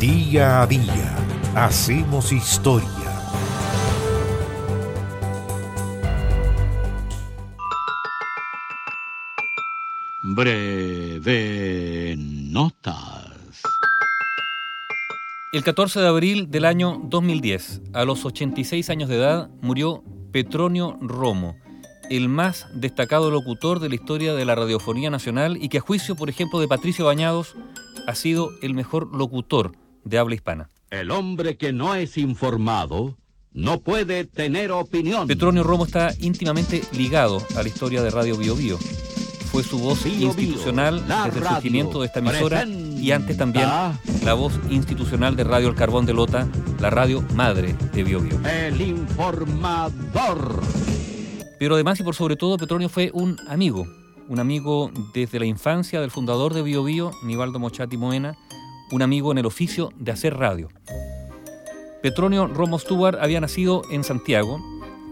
Día a día hacemos historia. Breve notas. El 14 de abril del año 2010, a los 86 años de edad, murió Petronio Romo, el más destacado locutor de la historia de la radiofonía nacional y que a juicio, por ejemplo, de Patricio Bañados, ha sido el mejor locutor de habla hispana. El hombre que no es informado no puede tener opinión. Petronio Romo está íntimamente ligado a la historia de Radio Bio Bio. Fue su voz Bio Bio, institucional la desde el surgimiento de esta emisora presenta y antes también la voz institucional de Radio El Carbón de Lota, la radio madre de Bio Bio. El informador. Pero además y por sobre todo, Petronio fue un amigo, un amigo desde la infancia del fundador de Bio Bio, Nivaldo Mochati Moena, un amigo en el oficio de hacer radio. Petronio Romo Stuart había nacido en Santiago,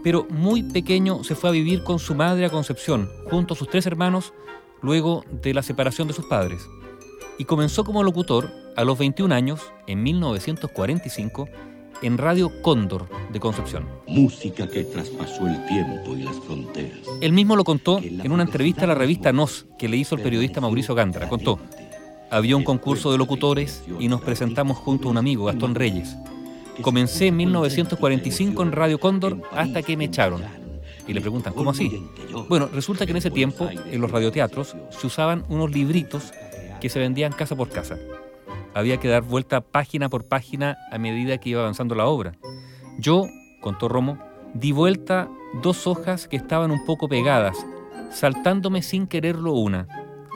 pero muy pequeño se fue a vivir con su madre a Concepción, junto a sus tres hermanos, luego de la separación de sus padres. Y comenzó como locutor a los 21 años, en 1945, en Radio Cóndor de Concepción. Música que traspasó el tiempo y las fronteras. Él mismo lo contó en una entrevista a la revista Nos que le hizo el periodista Mauricio Gándara. Contó, había un concurso de locutores y nos presentamos junto a un amigo, Gastón Reyes. Comencé en 1945 en Radio Cóndor hasta que me echaron. Y le preguntan, ¿cómo así? Bueno, resulta que en ese tiempo, en los radioteatros, se usaban unos libritos que se vendían casa por casa. Había que dar vuelta página por página a medida que iba avanzando la obra. Yo, contó Romo, di vuelta dos hojas que estaban un poco pegadas, saltándome sin quererlo una.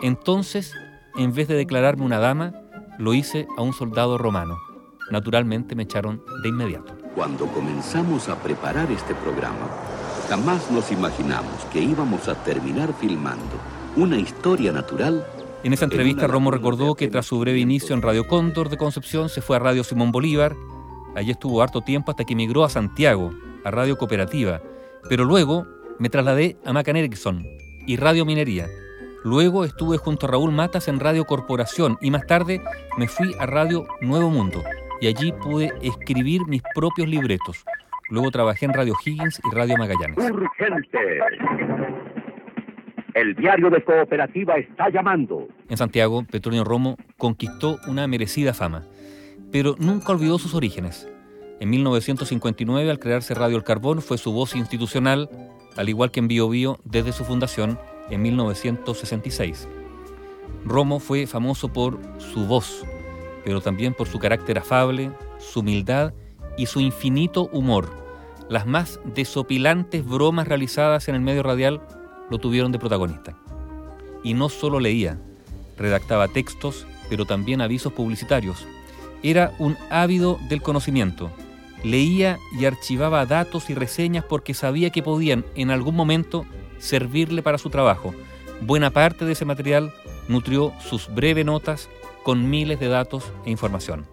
Entonces, en vez de declararme una dama, lo hice a un soldado romano. Naturalmente me echaron de inmediato. Cuando comenzamos a preparar este programa, jamás nos imaginamos que íbamos a terminar filmando una historia natural. En esa entrevista Romo recordó que tras su breve inicio en Radio Cóndor de Concepción se fue a Radio Simón Bolívar. Allí estuvo harto tiempo hasta que emigró a Santiago, a Radio Cooperativa. Pero luego me trasladé a Macan Erickson y Radio Minería. Luego estuve junto a Raúl Matas en Radio Corporación y más tarde me fui a Radio Nuevo Mundo y allí pude escribir mis propios libretos. Luego trabajé en Radio Higgins y Radio Magallanes. Urgente. El diario de cooperativa está llamando. En Santiago, Petronio Romo conquistó una merecida fama, pero nunca olvidó sus orígenes. En 1959, al crearse Radio El Carbón, fue su voz institucional, al igual que en Bio Bio desde su fundación en 1966. Romo fue famoso por su voz, pero también por su carácter afable, su humildad y su infinito humor. Las más desopilantes bromas realizadas en el medio radial lo tuvieron de protagonista. Y no solo leía, redactaba textos, pero también avisos publicitarios. Era un ávido del conocimiento. Leía y archivaba datos y reseñas porque sabía que podían en algún momento servirle para su trabajo. Buena parte de ese material nutrió sus breves notas con miles de datos e información.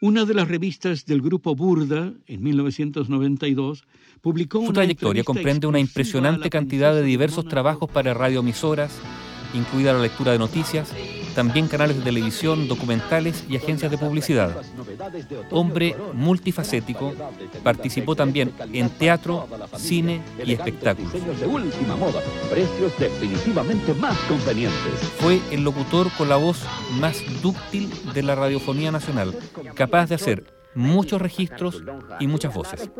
Una de las revistas del grupo Burda, en 1992, publicó Su una trayectoria entrevista comprende una impresionante cantidad de diversos trabajos para radioemisoras, incluida la lectura de noticias, también canales de televisión, documentales y agencias de publicidad. Hombre multifacético, participó también en teatro, cine y espectáculos. Diseños de última moda, precios definitivamente más convenientes. Fue el locutor con la voz más dúctil de la radiofonía nacional, capaz de hacer muchos registros y muchas voces.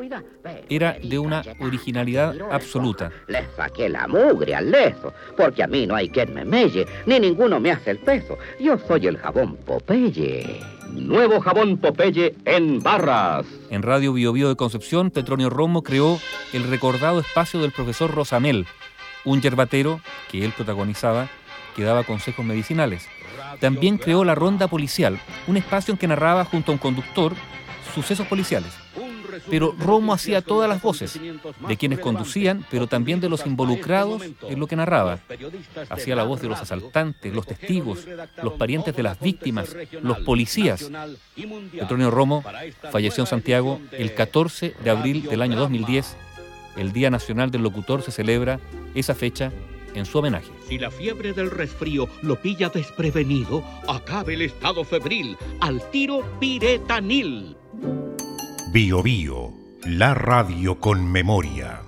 Era de una originalidad absoluta. Le saqué la mugre al leso, porque a mí no hay quien me melle, ni ninguno me hace el peso. Yo soy el jabón Popeye. Nuevo jabón Popeye en barras. En Radio Bio Bio de Concepción, Petronio Romo creó el recordado espacio del profesor Rosamel, un yerbatero que él protagonizaba que daba consejos medicinales. También creó la Ronda Policial, un espacio en que narraba junto a un conductor sucesos policiales. Pero Romo hacía todas las voces, de quienes conducían, pero también de los involucrados en lo que narraba. Hacía la voz de los asaltantes, los testigos, los parientes de las víctimas, los policías. Petronio Romo falleció en Santiago el 14 de abril del año 2010. El Día Nacional del Locutor se celebra esa fecha en su homenaje. Si la fiebre del resfrío lo pilla desprevenido, acabe el estado febril, al tiro piretanil. Bio Bio, la radio con memoria.